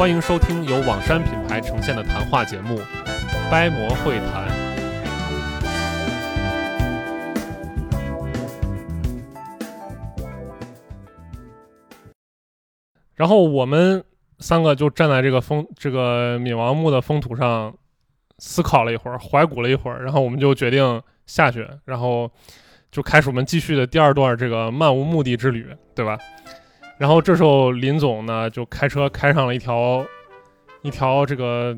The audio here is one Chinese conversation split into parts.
欢迎收听由网山品牌呈现的谈话节目《掰馍会谈》。然后我们三个就站在这个风这个闵王墓的风土上思考了一会儿，怀古了一会儿，然后我们就决定下去，然后就开始我们继续的第二段这个漫无目的之旅，对吧？然后这时候林总呢就开车开上了一条一条这个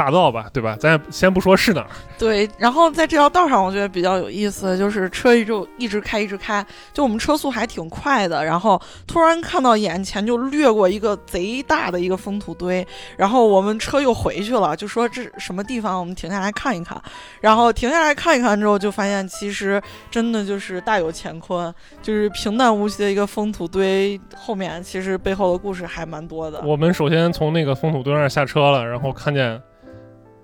大道吧，对吧？咱也先不说是哪儿，对，然后在这条道上，我觉得比较有意思的就是车一就一直开一直开，就我们车速还挺快的，然后突然看到眼前就掠过一个贼大的一个封土堆，然后我们车又回去了，就说这什么地方，我们停下来看一看，然后停下来看一看之后，就发现其实真的就是大有乾坤，就是平淡无奇的一个封土堆，后面其实背后的故事还蛮多的。我们首先从那个封土堆那儿下车了，然后看见，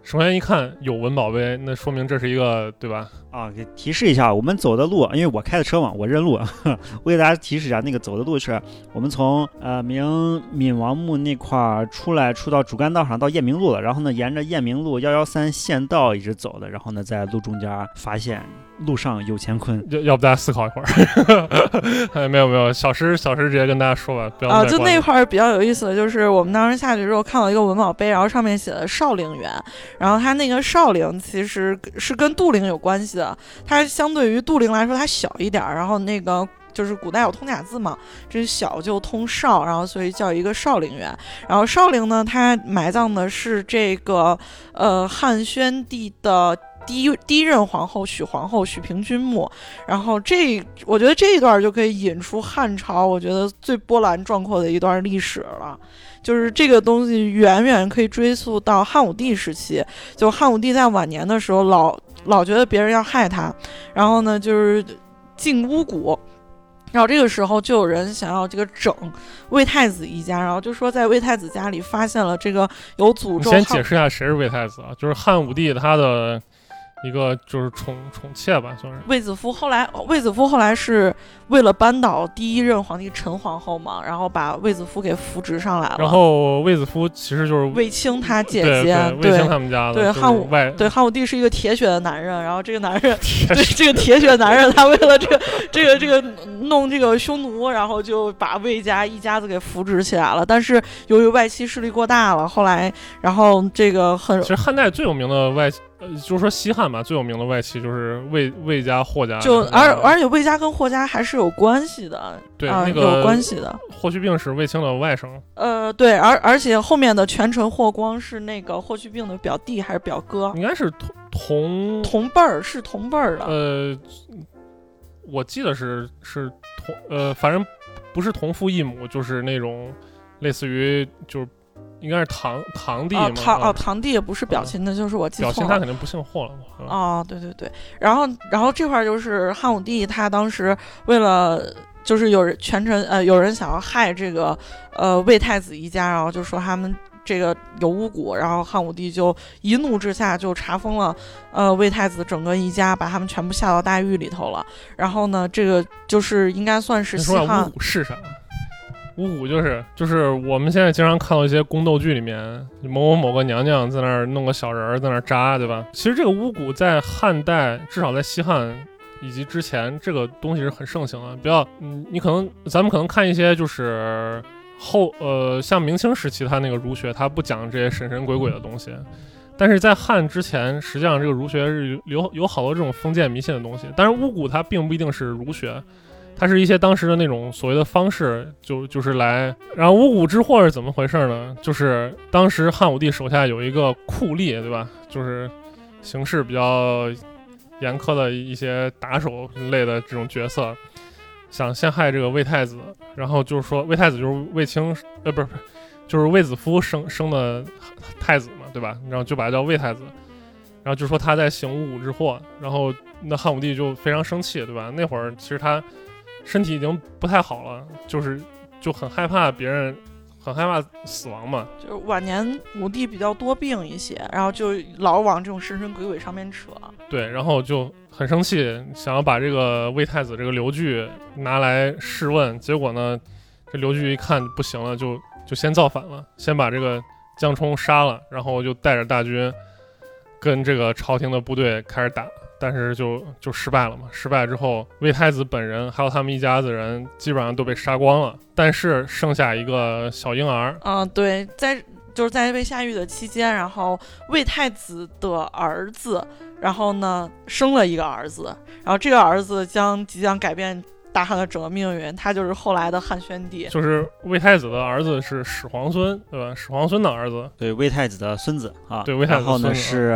首先一看有文保碑，那说明这是一个对吧？啊，给提示一下，我们走的路，因为我开的车嘛，我认路。我给大家提示一下，那个走的路是我们从呃明闽王墓那块儿出来，出到主干道上到雁鸣路了，然后呢，沿着雁鸣路幺幺三县道一直走的，然后呢，在路中间发现路上有乾坤。要要不大家思考一会儿？哎，没有没有，小石小石直接跟大家说吧，不要啊，就那块儿比较有意思的就是，我们当时下去之后看到一个文保碑，然后上面写的少陵园，然后它那个少陵其实是跟杜陵有关系的，它相对于杜陵来说它小一点儿，然后那个。就是古代有通假字嘛，这小就通少，然后所以叫一个少陵园。然后少陵呢，它埋葬的是这个呃汉宣帝的第一第一任皇后许皇后许平君墓。然后这我觉得这一段就可以引出汉朝我觉得最波澜壮阔的一段历史了。就是这个东西远远可以追溯到汉武帝时期，就汉武帝在晚年的时候老老觉得别人要害他，然后呢就是进巫蛊。然后这个时候就有人想要这个整魏太子一家，然后就说在魏太子家里发现了这个有诅咒先解释一下谁是魏太子啊？就是汉武帝他的一个就是宠宠妾吧，算是。卫子夫后来，卫子夫后来是为了扳倒第一任皇帝陈皇后嘛，然后把卫子夫给扶植上来了。然后卫子夫其实就是卫青他姐姐，卫青他们家的，对汉武外对汉武帝是一个铁血的男人，然后这个男人对这个铁血男人，他为了这个这个这个弄这个匈奴，然后就把魏家一家子给扶植起来了。但是由于外戚势力过大了，后来然后这个很其实汉代最有名的外，呃，就是说西汉吧，最有名的外戚就是魏魏家、霍家。就而而且魏家跟霍家还是有关系的，对啊、那个有关系的。霍去病是卫青的外甥，呃，对，而而且后面的权臣霍光是那个霍去病的表弟还是表哥？应该是同同同辈儿是同辈儿的。呃，我记得是是同呃，反正不是同父异母，就是那种类似于就是应该是堂堂弟堂啊哦，堂弟也不是表亲的，就是我记表错了。亲他肯定不姓霍了嘛。啊哦，对对对，然后然后这块儿就是汉武帝他当时为了就是有人权臣呃有人想要害这个呃魏太子一家，然后就说他们这个有巫蛊，然后汉武帝就一怒之下就查封了呃魏太子整个一家，把他们全部下到大狱里头了。然后呢，这个就是应该算是西汉巫蛊是啥？巫蛊就是就是我们现在经常看到一些宫斗剧里面，某某某个娘娘在那儿弄个小人儿在那儿扎，对吧？其实这个巫蛊在汉代，至少在西汉以及之前，这个东西是很盛行的。比较，嗯，你可能咱们可能看一些就是后呃，像明清时期它那个儒学，它不讲这些神神鬼鬼的东西。但是在汉之前，实际上这个儒学是有有好多这种封建迷信的东西。但是巫蛊它并不一定是儒学，它是一些当时的那种所谓的方式，就就是来。然后巫蛊之祸是怎么回事呢？就是当时汉武帝手下有一个酷吏，对吧？就是形势比较严苛的一些打手类的这种角色，想陷害这个魏太子。然后就是说，魏太子就是卫青，呃，不是不是，就是卫子夫生生的太子嘛，对吧？然后就把他叫魏太子，然后就说他在行巫蛊之祸，然后那汉武帝就非常生气，对吧？那会儿其实他身体已经不太好了，就是就很害怕别人，很害怕死亡嘛。就是晚年武帝比较多病一些，然后就老往这种神神鬼鬼上面扯。对，然后就很生气，想要把这个魏太子这个刘据拿来试问，结果呢，这刘据一看不行了，就就先造反了，先把这个江充杀了，然后就带着大军跟这个朝廷的部队开始打，但是就就失败了嘛。失败之后，魏太子本人还有他们一家子人基本上都被杀光了，但是剩下一个小婴儿，嗯，对，在就是在被下狱的期间，然后魏太子的儿子，然后呢生了一个儿子，然后这个儿子将即将改变大汉的整个命运，他就是后来的汉宣帝。就是魏太子的儿子是始皇孙，对吧？始皇孙的儿子，对，魏太子的孙子啊，对魏太子然后呢是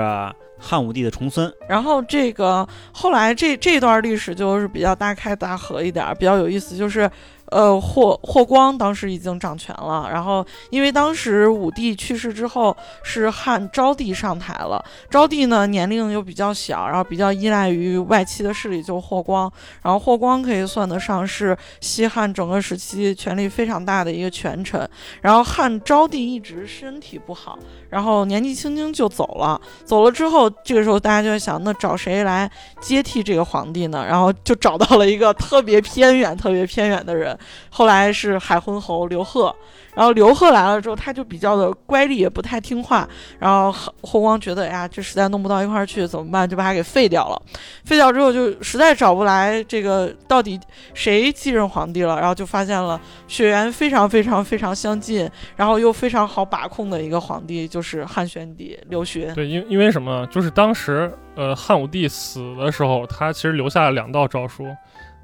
汉武帝的重孙，然后这个后来这这段历史就是比较大开大合一点儿，比较有意思，就是。呃，霍霍光当时已经掌权了，然后因为当时武帝去世之后是汉昭帝上台了，昭帝呢年龄又比较小，然后比较依赖于外戚的势力，就霍光，然后霍光可以算得上是西汉整个时期权力非常大的一个权臣，然后汉昭帝一直身体不好，然后年纪轻轻就走了，走了之后，这个时候大家就在想，那找谁来接替这个皇帝呢？然后就找到了一个特别偏远、特别偏远的人，后来是海昏侯刘贺。然后刘贺来了之后，他就比较的乖戾，也不太听话。然后霍光觉得，哎呀，这实在弄不到一块儿去，怎么办？就把他给废掉了。废掉之后，就实在找不来这个到底谁继任皇帝了。然后就发现了血缘非常非常非常相近，然后又非常好把控的一个皇帝，就是汉宣帝刘询。对，因因为什么？就是当时呃汉武帝死的时候，他其实留下了两道诏书。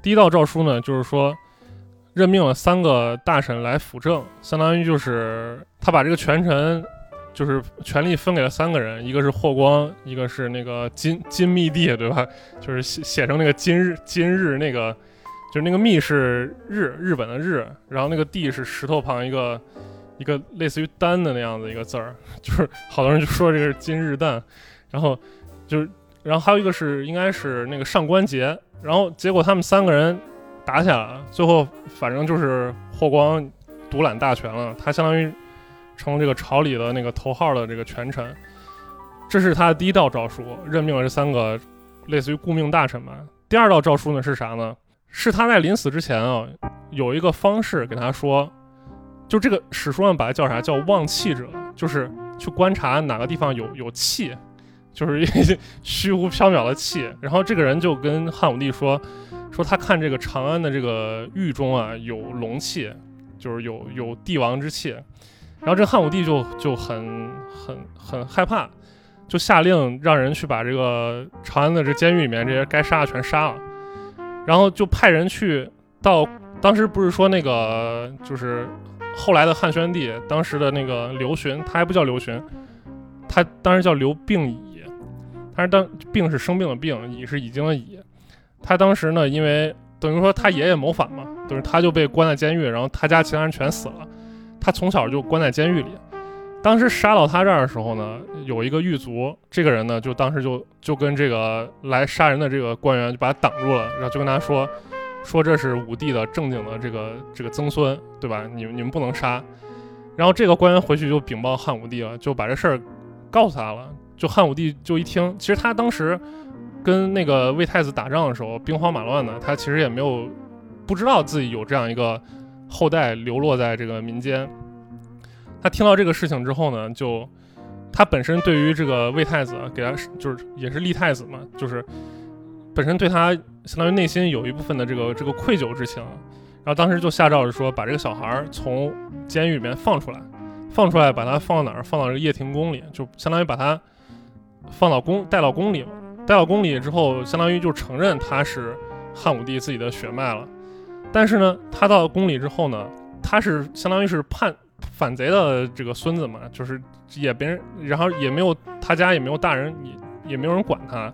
第一道诏书呢，就是说任命了三个大臣来辅政，相当于就是他把这个权臣就是权力分给了三个人，一个是霍光，一个是那个金金密帝，对吧？就是写写成那个今日今日那个，就是那个密是日日本的日，然后那个帝是石头旁一个一个类似于丹的那样的一个字儿，就是好多人就说这个是今日蛋，然后就是，然后还有一个是应该是那个上官桀，然后结果他们三个人打起来了，最后反正就是霍光独揽大权了，他相当于成了这个朝里的那个头号的这个权臣，这是他的第一道诏书，任命了这三个类似于顾命大臣吧。第二道诏书呢是啥呢？是他在临死之前啊，有一个方式给他说，就这个史书上把它叫啥？叫望气者，就是去观察哪个地方有有气，就是一 些虚无缥缈的气。然后这个人就跟汉武帝说，说他看这个长安的这个狱中啊有龙气，就是有有帝王之气。然后这汉武帝就就很很很害怕，就下令让人去把这个长安的这监狱里面这些该杀的全杀了，然后就派人去到当时不是说那个就是后来的汉宣帝，当时的那个刘询，他还不叫刘询，他当时叫刘病已，他是当病是生病的病，已是已经的已，他当时呢，因为等于说他爷爷谋反嘛，等于他就被关在监狱，然后他家其他人全死了，他从小就关在监狱里。当时杀到他这儿的时候呢，有一个狱卒，这个人呢，就当时就就跟这个来杀人的这个官员就把他挡住了，然后就跟他说，说这是武帝的正经的这个这个曾孙，对吧？你们你们不能杀。然后这个官员回去就禀报汉武帝了，就把这事儿告诉他了。就汉武帝就一听，其实他当时跟那个魏太子打仗的时候兵荒马乱的，他其实也没有不知道自己有这样一个后代流落在这个民间。他听到这个事情之后呢，就他本身对于这个魏太子给他就是也是立太子嘛，就是本身对他相当于内心有一部分的这个这个愧疚之情，然后当时就下诏说把这个小孩从监狱里面放出来，放出来把他放到哪儿？放到这个掖庭宫里，就相当于把他放到宫带到宫里嘛。带到宫里之后，相当于就承认他是汉武帝自己的血脉了。但是呢，他到宫里之后呢，他是相当于是叛反贼的这个孙子嘛，就是也别人，然后也没有他家也没有大人，也也没有人管他。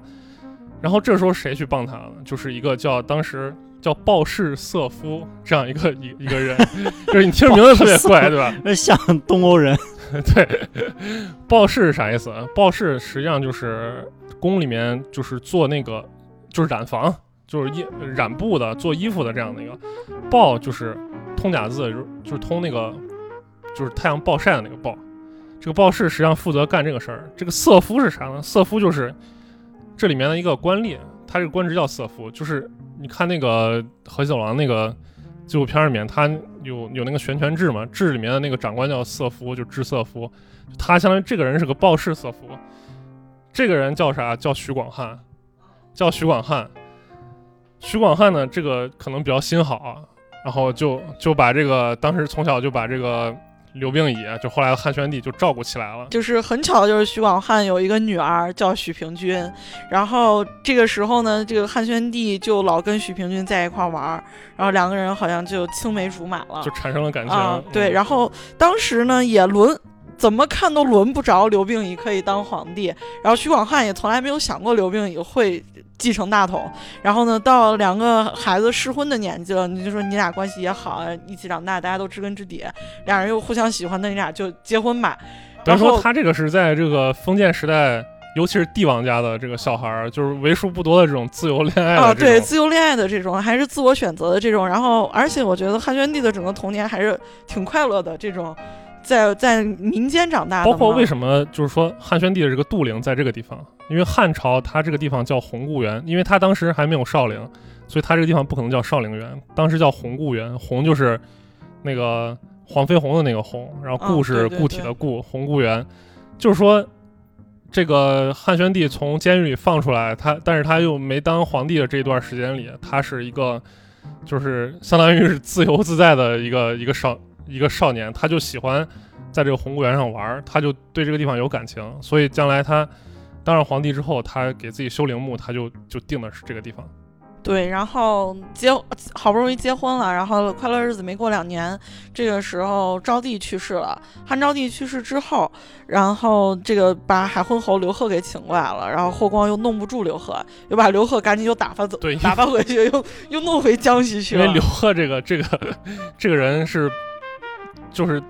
然后这时候谁去帮他了？就是一个叫当时叫鲍氏瑟夫这样一个一一个人，就是你听着名字特别怪，对吧？那 像东欧人，对，鲍氏是啥意思？鲍氏实际上就是宫里面就是做那个就是染房，就是衣染布的，做衣服的这样的一个。鲍就是通假字，就是通那个就是太阳暴晒的那个暴。这个鲍氏实际上负责干这个事儿。这个瑟夫是啥呢？瑟夫就是这里面的一个官吏，他这个官职叫瑟夫，就是你看那个《河西走廊》那个纪录片里面，他有有那个玄权制嘛，制里面的那个长官叫瑟夫，就制瑟夫，他相当于这个人是个鲍氏瑟夫。这个人叫啥？叫徐广汉，叫徐广汉。徐广汉呢，这个可能比较心好啊，然后就就把这个当时从小就把这个刘病已，就后来的汉宣帝就照顾起来了。就是很巧，就是徐广汉有一个女儿叫许平君，然后这个时候呢，这个汉宣帝就老跟许平君在一块玩，然后两个人好像就青梅竹马了就，产生了感情。啊，对，嗯然后当时呢也轮。怎么看都轮不着刘病已可以当皇帝，然后徐广汉也从来没有想过刘病已会继承大统。然后呢，到两个孩子适婚的年纪了，你就说你俩关系也好，一起长大，大家都知根知底，俩人又互相喜欢，那你俩就结婚吧。等于说然后他这个是在这个封建时代，尤其是帝王家的这个小孩儿，就是为数不多的这种自由恋爱的啊，对，自由恋爱的这种，还是自我选择的这种，然后而且我觉得汉宣帝的整个童年还是挺快乐的，这种在在民间长大的，包括为什么就是说汉宣帝的这个杜陵在这个地方，因为汉朝它这个地方叫红固原，因为它当时还没有少陵，所以它这个地方不可能叫少陵园，当时叫红固原，红就是那个黄飞鸿的那个红，然后固哦是固体的固，红固原，就是说。这个汉宣帝从监狱里放出来，他但是他又没当皇帝的这一段时间里，他是一个，就是相当于是自由自在的一个一个少一个少年，他就喜欢在这个红固原上玩儿，他就对这个地方有感情，所以将来他当上皇帝之后，他给自己修陵墓，他就就定的是这个地方。对，然后结好不容易结婚了，然后快乐日子没过两年，这个时候昭帝去世了。汉昭帝去世之后，然后这个把海昏侯刘贺给请过来了，然后霍光又弄不住刘贺，又把刘贺赶紧又打发走，对打发回去，又又弄回江西去了。因为刘贺这个这个这个人是，就是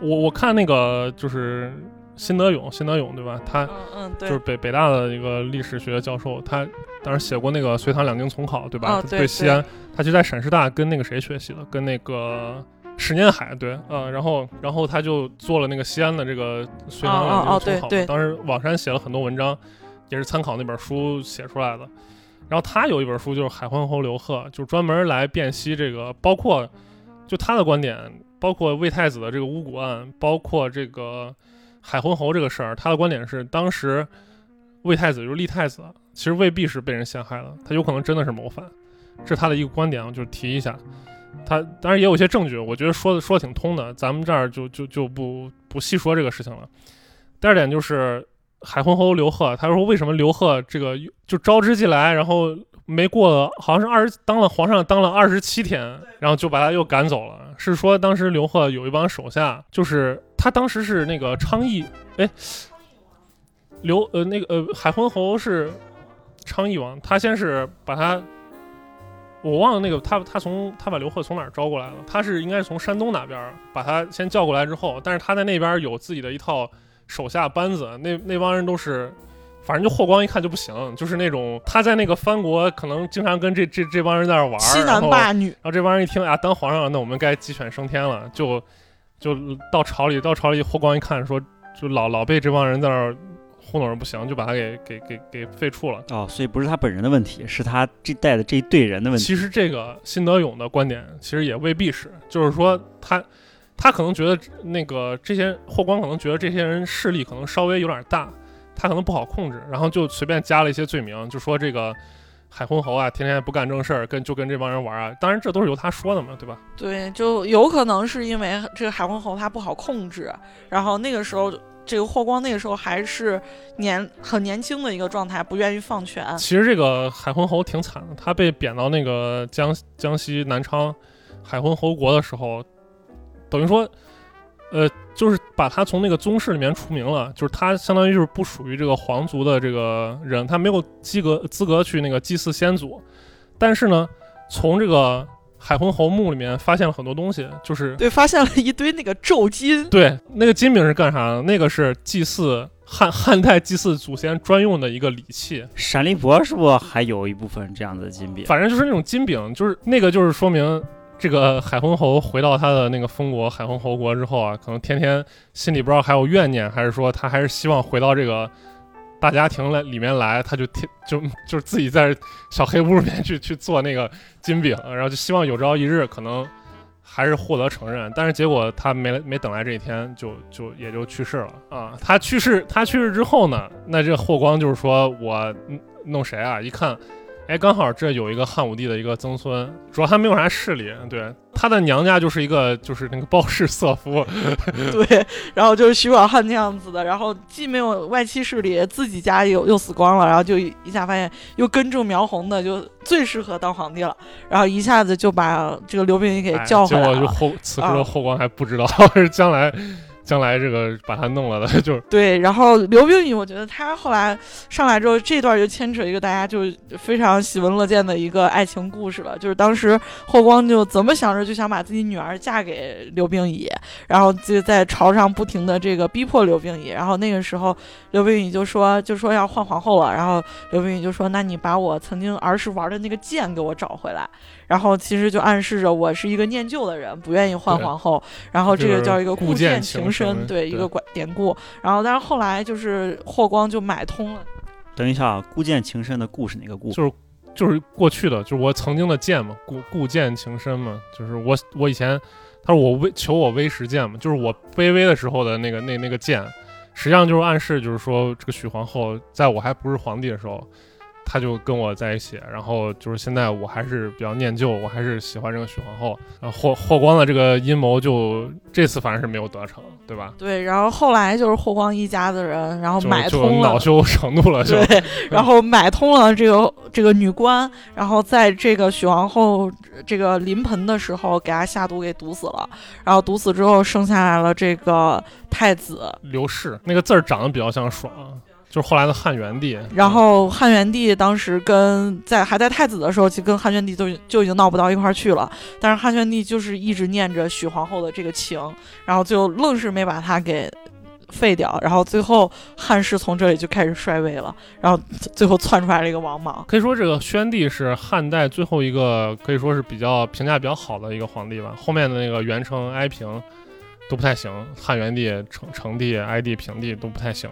我我看那个就是辛德勇，辛德勇对吧？他嗯嗯，对，就是北北大的一个历史学教授，他当时写过那个《隋唐两京丛考》，对吧？哦对对西安，他就在陕师大跟那个谁学习的，跟那个石念海，对，呃，然后然后他就做了那个西安的这个《隋唐两京总考》当时网山写了很多文章，也是参考那本书写出来的。然后他有一本书就是《海昏侯刘贺》，就专门来辨析这个，包括就他的观点，包括魏太子的这个巫蛊案，包括这个海昏侯这个事儿，他的观点是，当时魏太子就是立太子，其实未必是被人陷害的，他有可能真的是谋反，这是他的一个观点，啊就是提一下。他当然也有一些证据，我觉得说的说的挺通的，咱们这儿就就就不不细说这个事情了。第二点就是海昏侯刘贺，他说为什么刘贺这个就招之即来，然后没过好像是二十当了皇上当了二十七天，然后就把他又赶走了。是说当时刘贺有一帮手下，就是他当时是那个昌邑，哎，刘呃那个呃海昏侯是昌邑王，他先是把他。我忘了那个他他从他把刘贺从哪儿招过来了？他是应该是从山东那边把他先叫过来之后，但是他在那边有自己的一套手下班子，那那帮人都是，反正就霍光一看就不行，就是那种他在那个藩国可能经常跟这这这帮人在那玩儿，欺然后男霸女，然后这帮人一听啊，当皇上了，那我们该鸡犬升天了，就就到朝里，到朝里霍光一看说，就老老被这帮人在那儿糊弄着不行，就把他给给给给废黜了。哦，所以不是他本人的问题，是他这带的这一队人的问题。其实这个辛德勇的观点其实也未必是，就是说他他可能觉得那个这些霍光可能觉得这些人势力可能稍微有点大，他可能不好控制，然后就随便加了一些罪名，就说这个海昏侯啊，天天不干正事儿，跟就跟这帮人玩啊。当然这都是由他说的嘛，对吧？对，就有可能是因为这个海昏侯他不好控制，然后那个时候这个霍光那个时候还是年很年轻的一个状态，不愿意放权。其实这个海昏侯挺惨的，他被贬到那个江江西南昌海昏侯国的时候，等于说，呃，就是把他从那个宗室里面除名了，就是他相当于就是不属于这个皇族的这个人，他没有资格资格去那个祭祀先祖。但是呢，从这个海昏侯墓里面发现了很多东西，就是对，发现了一堆那个咒金，对那个金饼是干啥的？那个是祭祀汉汉代祭祀祖先专用的一个礼器，闪灵博是不是还有一部分这样子的金饼？反正就是那种金饼，就是那个就是说明。这个海昏侯回到他的那个封国海昏侯国之后啊，可能天天心里不知道还有怨念，还是说他还是希望回到这个大家庭来里面来，他就天就就是自己在小黑屋里面去去做那个金饼，然后就希望有朝一日可能还是获得承认，但是结果他没没等来这一天，就就也就去世了啊。他去世他去世之后呢，那这霍光就是说我弄谁啊？一看。哎，刚好这有一个汉武帝的一个曾孙，主要他没有啥势力，对，他的娘家就是一个就是那个包氏色夫，对，然后就是徐广汉那样子的，然后既没有外戚势力，自己家又又死光了，然后就一下发现又根正苗红的，就最适合当皇帝了，然后一下子就把这个刘病已给叫回来了。结果就后此时的后光还不知道是 将来。将来这个把他弄了的，就是对。然后刘冰雨，我觉得他后来上来之后，这段就牵扯一个大家就非常喜闻乐见的一个爱情故事了。就是当时霍光就怎么想着就想把自己女儿嫁给刘冰雨，然后就在朝上不停的这个逼迫刘冰雨。然后那个时候刘冰雨就说就说要换皇后了。然后刘冰雨就说：“那你把我曾经儿时玩的那个剑给我找回来。”然后其实就暗示着我是一个念旧的人，不愿意换皇后。然后这个叫一个故剑情深，对一个典典故。然后但是后来就是霍光就买通了。等一下啊，故剑情深的故事哪个故？就是就是过去的，就是我曾经的剑嘛，故故剑情深嘛，就是我我以前他说我微求我微时剑嘛，就是我卑微的时候的那个那那个剑，实际上就是暗示就是说这个许皇后在我还不是皇帝的时候。他就跟我在一起，然后就是现在我还是比较念旧，我还是喜欢这个许皇后。然后霍霍光的这个阴谋就这次反正是没有得逞，对吧？对，然后后来就是霍光一家子人，然后买通了，恼羞成怒了，对，然后买通了这个这个女官，然后在这个许皇后这个临盆的时候给她下毒给毒死了，然后毒死之后生下来了这个太子刘氏，那个字儿长得比较像爽。就是后来的汉元帝，然后汉元帝当时跟在还在太子的时候，其实跟汉宣帝就就已经闹不到一块儿去了。但是汉宣帝就是一直念着许皇后的这个情，然后就愣是没把他给废掉。然后最后汉室从这里就开始衰微了，然后最后窜出来了一个王莽。可以说这个宣帝是汉代最后一个可以说是比较评价比较好的一个皇帝吧。后面的那个元成、哀平都不太行，汉元帝、成成帝、哀帝、平帝都不太行。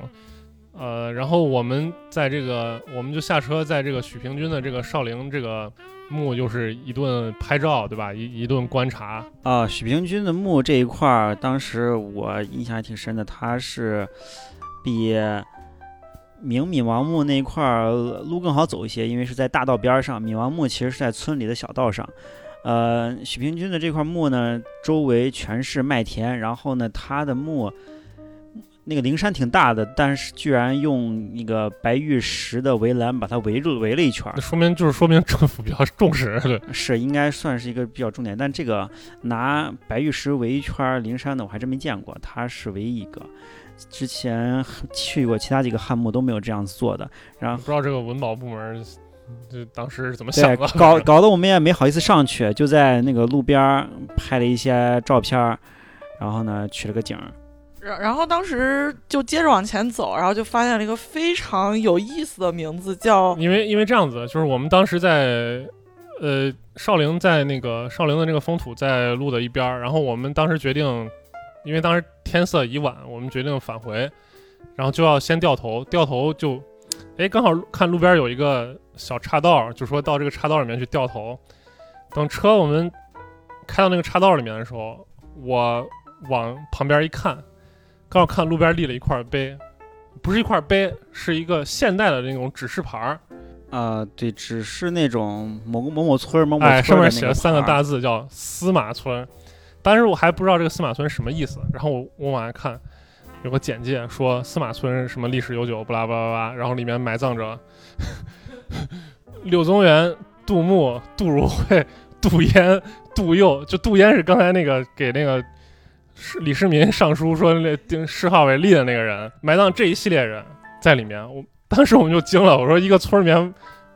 呃，然后我们在这个，我们就下车，在这个许平君的这个少陵这个墓，就是一顿拍照，对吧？一一顿观察啊。许平君的墓这一块儿，当时我印象还挺深的，他是比明闵王墓那一块儿路更好走一些，因为是在大道边上。闵王墓其实是在村里的小道上。呃，许平君的这块墓呢，周围全是麦田，然后呢，他的墓。那个灵山挺大的，但是居然用那个白玉石的围栏把它围住围了一圈，那说明就是说明政府比较重视，对，是应该算是一个比较重点。但这个拿白玉石围一圈灵山的我还真没见过，它是唯一一个。之前去过其他几个汉墓都没有这样子做的。然后不知道这个文保部门就当时是怎么想的，搞搞得我们也没好意思上去，就在那个路边拍了一些照片，然后呢取了个景。然然后当时就接着往前走，然后就发现了一个非常有意思的名字，叫因为因为这样子，就是我们当时在呃少陵，在那个少陵的那个封土在路的一边儿，然后我们当时决定，因为当时天色已晚，我们决定返回，然后就要先掉头，掉头就哎刚好看路边有一个小岔道，就说到这个岔道里面去掉头，等车我们开到那个岔道里面的时候，我往旁边一看。刚好看路边立了一块碑，不是一块碑，是一个现代的那种指示牌儿。啊，对，只是那种某某某村某某村上面写了三个大字叫司马村。当时我还不知道这个司马村什么意思，然后我我往下看，有个简介说司马村什么历史悠久，不拉巴拉巴拉，然后里面埋葬着 柳宗元、杜牧、杜如晦、杜淹、杜佑，就杜淹是刚才那个给那个。是李世民上书说那定谥号为立的那个人埋葬这一系列人在里面，我当时我们就惊了，我说一个村里面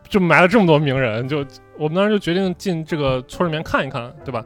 就埋了这么多名人，就我们当时就决定进这个村里面看一看，对吧？